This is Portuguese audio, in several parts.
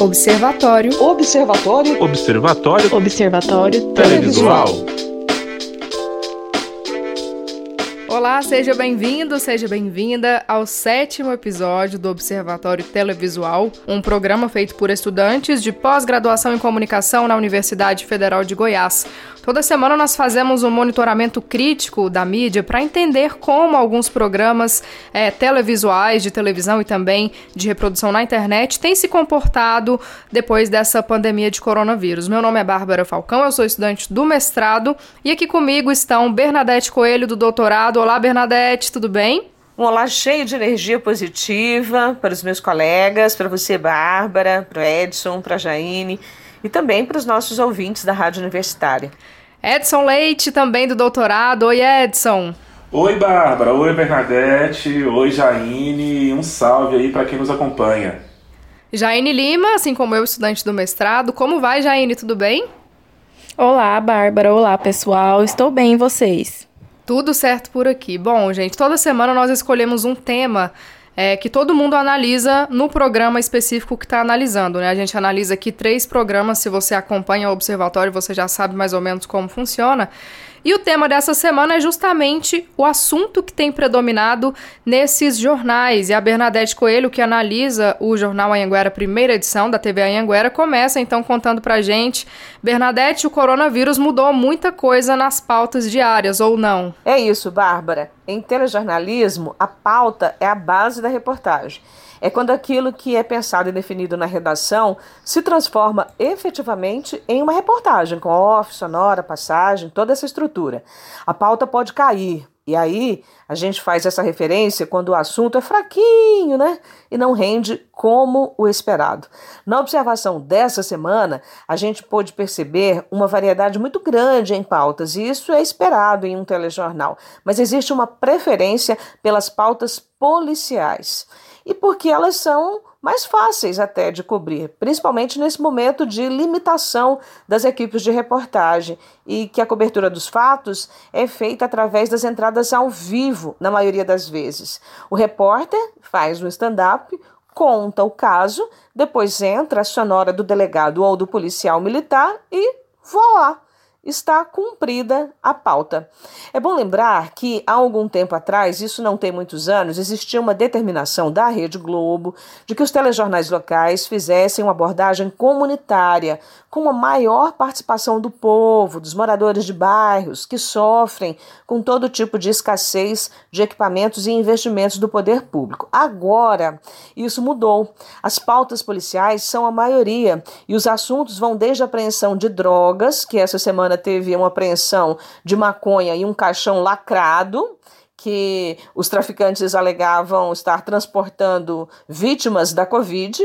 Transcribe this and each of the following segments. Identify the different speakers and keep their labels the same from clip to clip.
Speaker 1: Observatório.
Speaker 2: Observatório.
Speaker 3: Observatório.
Speaker 1: Observatório
Speaker 3: Televisual.
Speaker 1: Olá, seja bem-vindo, seja bem-vinda ao sétimo episódio do Observatório Televisual, um programa feito por estudantes de pós-graduação em comunicação na Universidade Federal de Goiás. Toda semana nós fazemos um monitoramento crítico da mídia para entender como alguns programas é, televisuais de televisão e também de reprodução na internet têm se comportado depois dessa pandemia de coronavírus. Meu nome é Bárbara Falcão, eu sou estudante do mestrado e aqui comigo estão Bernadette Coelho, do doutorado. Olá, Bernadette, tudo bem?
Speaker 2: Um olá cheio de energia positiva para os meus colegas, para você, Bárbara, para o Edson, para a Jaine e também para os nossos ouvintes da Rádio Universitária.
Speaker 1: Edson Leite, também do doutorado. Oi, Edson.
Speaker 3: Oi, Bárbara. Oi, Bernadette. Oi, Jaine. Um salve aí para quem nos acompanha.
Speaker 1: Jaine Lima, assim como eu, estudante do mestrado. Como vai, Jaine? Tudo bem?
Speaker 4: Olá, Bárbara. Olá, pessoal. Estou bem, e vocês?
Speaker 1: Tudo certo por aqui. Bom, gente, toda semana nós escolhemos um tema é, que todo mundo analisa no programa específico que está analisando. Né? A gente analisa aqui três programas. Se você acompanha o observatório, você já sabe mais ou menos como funciona. E o tema dessa semana é justamente o assunto que tem predominado nesses jornais. E a Bernadette Coelho, que analisa o jornal Anhanguera, primeira edição da TV Anhanguera, começa então contando pra gente. Bernadette, o coronavírus mudou muita coisa nas pautas diárias, ou não?
Speaker 2: É isso, Bárbara. Em telejornalismo, a pauta é a base da reportagem. É quando aquilo que é pensado e definido na redação se transforma efetivamente em uma reportagem, com off, sonora, passagem, toda essa estrutura. A pauta pode cair, e aí a gente faz essa referência quando o assunto é fraquinho, né? E não rende como o esperado. Na observação dessa semana, a gente pôde perceber uma variedade muito grande em pautas, e isso é esperado em um telejornal. Mas existe uma preferência pelas pautas policiais e porque elas são mais fáceis até de cobrir, principalmente nesse momento de limitação das equipes de reportagem e que a cobertura dos fatos é feita através das entradas ao vivo, na maioria das vezes. O repórter faz um stand-up, conta o caso, depois entra a sonora do delegado ou do policial militar e voilá! Está cumprida a pauta. É bom lembrar que há algum tempo atrás, isso não tem muitos anos, existia uma determinação da Rede Globo de que os telejornais locais fizessem uma abordagem comunitária, com uma maior participação do povo, dos moradores de bairros que sofrem com todo tipo de escassez de equipamentos e investimentos do poder público. Agora, isso mudou. As pautas policiais são a maioria e os assuntos vão desde a apreensão de drogas, que essa semana semana teve uma apreensão de maconha e um caixão lacrado que os traficantes alegavam estar transportando vítimas da Covid.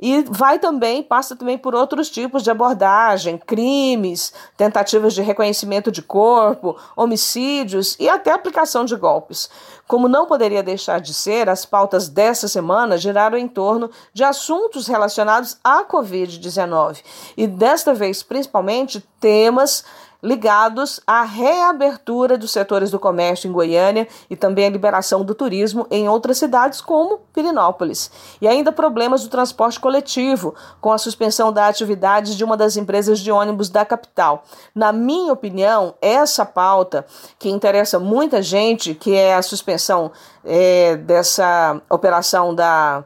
Speaker 2: E vai também, passa também por outros tipos de abordagem, crimes, tentativas de reconhecimento de corpo, homicídios e até aplicação de golpes. Como não poderia deixar de ser, as pautas dessa semana giraram em torno de assuntos relacionados à Covid-19 e desta vez principalmente temas ligados à reabertura dos setores do comércio em Goiânia e também à liberação do turismo em outras cidades, como Pirinópolis. E ainda problemas do transporte coletivo, com a suspensão da atividade de uma das empresas de ônibus da capital. Na minha opinião, essa pauta, que interessa muita gente, que é a suspensão é, dessa operação da,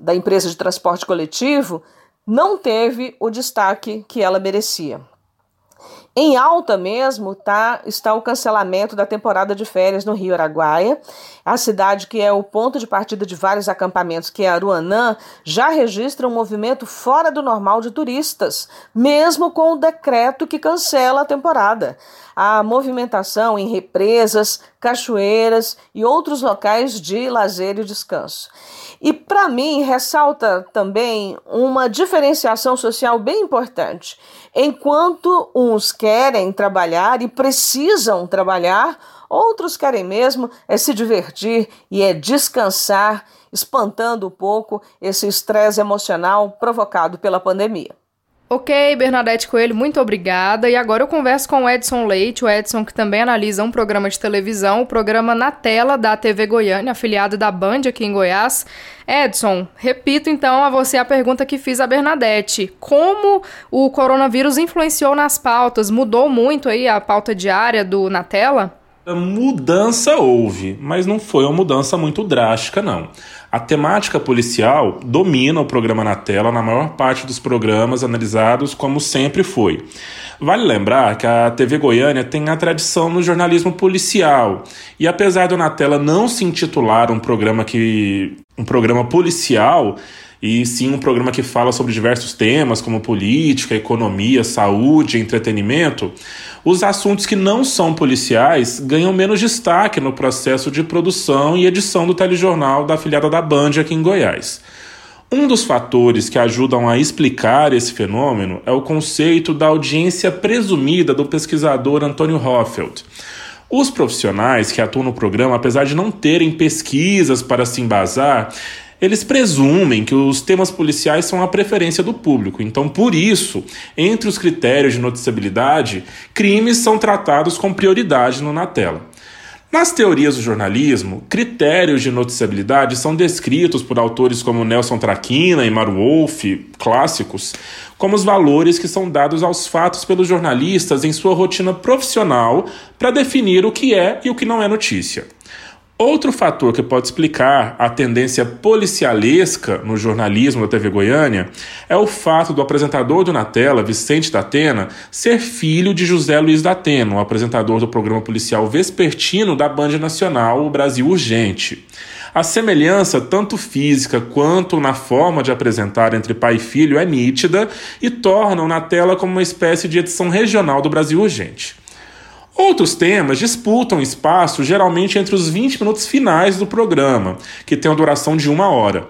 Speaker 2: da empresa de transporte coletivo, não teve o destaque que ela merecia. Em alta mesmo tá, está o cancelamento da temporada de férias no Rio Araguaia. A cidade, que é o ponto de partida de vários acampamentos, que é Aruanã, já registra um movimento fora do normal de turistas, mesmo com o decreto que cancela a temporada. A movimentação em represas, cachoeiras e outros locais de lazer e descanso. E para mim ressalta também uma diferenciação social bem importante. Enquanto uns querem trabalhar e precisam trabalhar, outros querem mesmo é se divertir e é descansar, espantando um pouco esse estresse emocional provocado pela pandemia.
Speaker 1: Ok, Bernadette Coelho, muito obrigada. E agora eu converso com o Edson Leite, o Edson que também analisa um programa de televisão, o programa Na Tela da TV Goiânia, afiliado da Band aqui em Goiás. Edson, repito então a você a pergunta que fiz a Bernadette. Como o coronavírus influenciou nas pautas? Mudou muito aí a pauta diária do Na Tela?
Speaker 3: Mudança houve, mas não foi uma mudança muito drástica, não. A temática policial domina o programa na tela na maior parte dos programas analisados, como sempre foi. Vale lembrar que a TV Goiânia tem a tradição no jornalismo policial, e apesar do Na Tela não se intitular um programa que um programa policial, e sim um programa que fala sobre diversos temas como política, economia, saúde, entretenimento, os assuntos que não são policiais ganham menos destaque no processo de produção e edição do telejornal da afiliada da Band aqui em Goiás. Um dos fatores que ajudam a explicar esse fenômeno é o conceito da audiência presumida do pesquisador Antônio Hoffeld. Os profissionais que atuam no programa, apesar de não terem pesquisas para se embasar, eles presumem que os temas policiais são a preferência do público. Então, por isso, entre os critérios de noticiabilidade, crimes são tratados com prioridade no Na Tela. Nas teorias do jornalismo, critérios de noticiabilidade são descritos por autores como Nelson Traquina e Maru Wolff, clássicos, como os valores que são dados aos fatos pelos jornalistas em sua rotina profissional para definir o que é e o que não é notícia. Outro fator que pode explicar a tendência policialesca no jornalismo da TV Goiânia é o fato do apresentador do Na Tela, Vicente Datena, ser filho de José Luiz Datena, o apresentador do programa policial vespertino da Band Nacional, o Brasil Urgente. A semelhança, tanto física quanto na forma de apresentar entre pai e filho, é nítida e torna o Na Tela como uma espécie de edição regional do Brasil Urgente. Outros temas disputam espaço geralmente entre os 20 minutos finais do programa, que tem a duração de uma hora.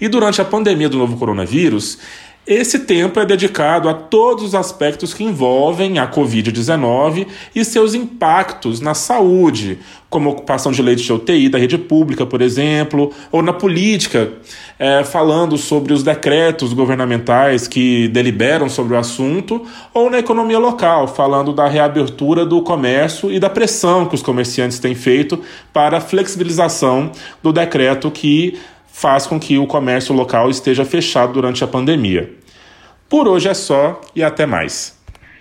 Speaker 3: E durante a pandemia do novo coronavírus, esse tempo é dedicado a todos os aspectos que envolvem a Covid-19 e seus impactos na saúde, como ocupação de leitos de UTI da rede pública, por exemplo, ou na política, é, falando sobre os decretos governamentais que deliberam sobre o assunto, ou na economia local, falando da reabertura do comércio e da pressão que os comerciantes têm feito para a flexibilização do decreto que faz com que o comércio local esteja fechado durante a pandemia. Por hoje é só e até mais.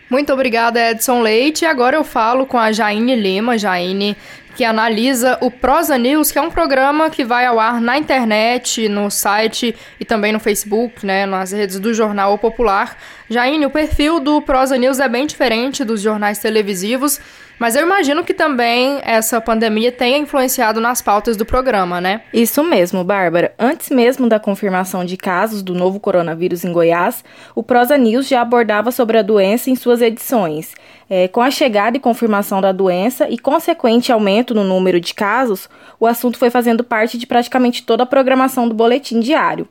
Speaker 1: Muito obrigada, Edson Leite. Agora eu falo com a Jaine Lima. Jaine, que analisa o Prosa News, que é um programa que vai ao ar na internet, no site e também no Facebook, né, nas redes do Jornal Popular. Jaine, o perfil do Prosa News é bem diferente dos jornais televisivos, mas eu imagino que também essa pandemia tenha influenciado nas pautas do programa, né?
Speaker 4: Isso mesmo, Bárbara. Antes mesmo da confirmação de casos do novo coronavírus em Goiás, o Prosa News já abordava sobre a doença em suas edições. É, com a chegada e confirmação da doença e consequente aumento no número de casos, o assunto foi fazendo parte de praticamente toda a programação do boletim diário.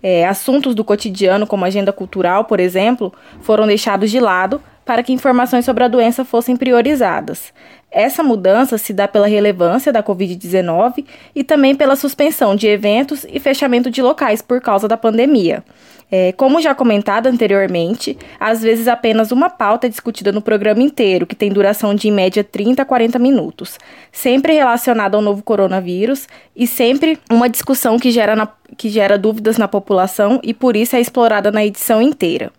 Speaker 4: É, assuntos do cotidiano, como agenda cultural, por exemplo, foram deixados de lado para que informações sobre a doença fossem priorizadas. Essa mudança se dá pela relevância da Covid-19 e também pela suspensão de eventos e fechamento de locais por causa da pandemia. É, como já comentado anteriormente, às vezes apenas uma pauta é discutida no programa inteiro, que tem duração de em média 30 a 40 minutos, sempre relacionada ao novo coronavírus e sempre uma discussão que gera, na, que gera dúvidas na população e por isso é explorada na edição inteira.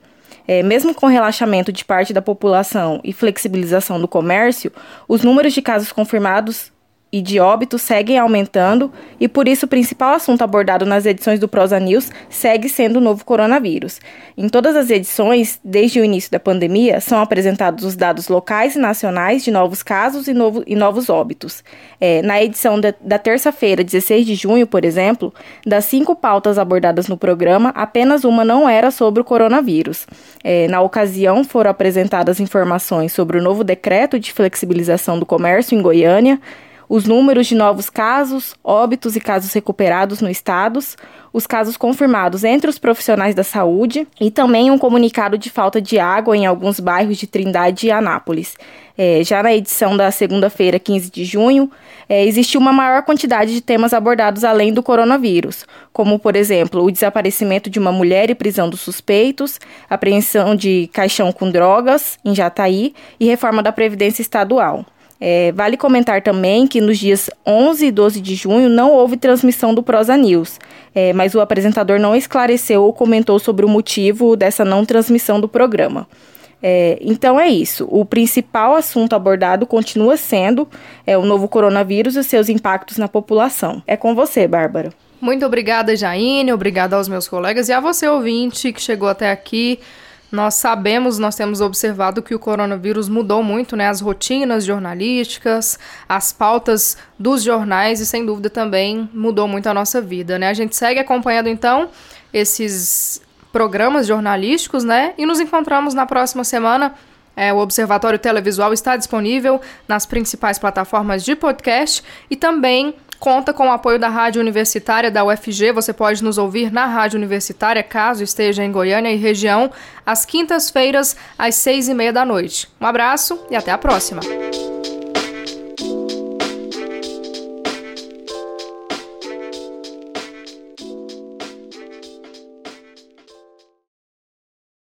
Speaker 4: É, mesmo com relaxamento de parte da população e flexibilização do comércio, os números de casos confirmados e de óbitos seguem aumentando e por isso o principal assunto abordado nas edições do Prosa News segue sendo o novo coronavírus. Em todas as edições, desde o início da pandemia, são apresentados os dados locais e nacionais de novos casos e, novo, e novos óbitos. É, na edição da, da terça-feira, 16 de junho, por exemplo, das cinco pautas abordadas no programa, apenas uma não era sobre o coronavírus. É, na ocasião, foram apresentadas informações sobre o novo decreto de flexibilização do comércio em Goiânia os números de novos casos, óbitos e casos recuperados no estado, os casos confirmados entre os profissionais da saúde e também um comunicado de falta de água em alguns bairros de Trindade e Anápolis. É, já na edição da segunda-feira, 15 de junho, é, existiu uma maior quantidade de temas abordados além do coronavírus, como, por exemplo, o desaparecimento de uma mulher e prisão dos suspeitos, apreensão de caixão com drogas em Jataí e reforma da Previdência Estadual. É, vale comentar também que nos dias 11 e 12 de junho não houve transmissão do Prosa News, é, mas o apresentador não esclareceu ou comentou sobre o motivo dessa não transmissão do programa. É, então é isso. O principal assunto abordado continua sendo é, o novo coronavírus e seus impactos na população. É com você, Bárbara.
Speaker 1: Muito obrigada, Jaine. Obrigada aos meus colegas e a você, ouvinte, que chegou até aqui. Nós sabemos, nós temos observado que o coronavírus mudou muito né, as rotinas jornalísticas, as pautas dos jornais e, sem dúvida, também mudou muito a nossa vida. Né? A gente segue acompanhando, então, esses programas jornalísticos, né? E nos encontramos na próxima semana. É, o Observatório Televisual está disponível nas principais plataformas de podcast e também conta com o apoio da Rádio Universitária da UFG. Você pode nos ouvir na Rádio Universitária, caso esteja em Goiânia e região, às quintas-feiras, às seis e meia da noite. Um abraço e até a próxima.